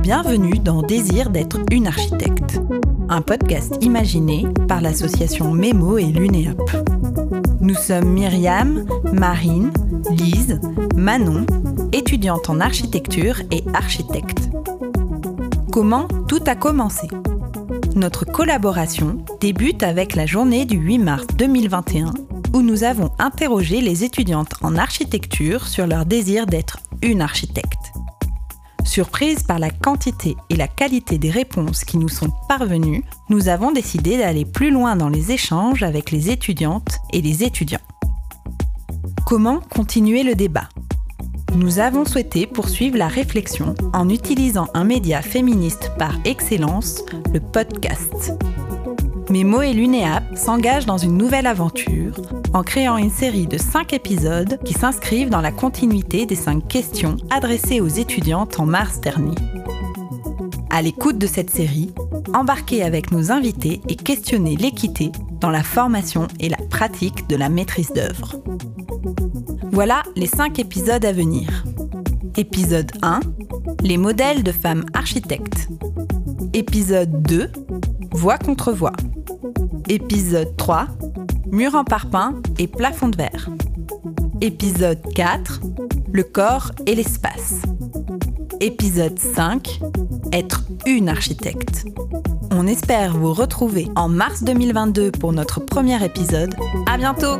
Bienvenue dans Désir d'être une architecte, un podcast imaginé par l'association Memo et l'UNEAP. Nous sommes Myriam, Marine, Lise, Manon, étudiantes en architecture et architectes. Comment tout a commencé? Notre collaboration débute avec la journée du 8 mars 2021 où nous avons interrogé les étudiantes en architecture sur leur désir d'être une architecte. Surprise par la quantité et la qualité des réponses qui nous sont parvenues, nous avons décidé d'aller plus loin dans les échanges avec les étudiantes et les étudiants. Comment continuer le débat? Nous avons souhaité poursuivre la réflexion en utilisant un média féministe par excellence, le podcast. Memo et l'UNEAP s'engagent dans une nouvelle aventure en créant une série de 5 épisodes qui s'inscrivent dans la continuité des 5 questions adressées aux étudiantes en mars dernier. À l'écoute de cette série, embarquez avec nos invités et questionnez l'équité dans la formation et la pratique de la maîtrise d'œuvre. Voilà les 5 épisodes à venir. Épisode 1 Les modèles de femmes architectes. Épisode 2 Voix contre voix. Épisode 3 Mur en parpaing et plafond de verre. Épisode 4 Le corps et l'espace. Épisode 5 Être une architecte. On espère vous retrouver en mars 2022 pour notre premier épisode. À bientôt!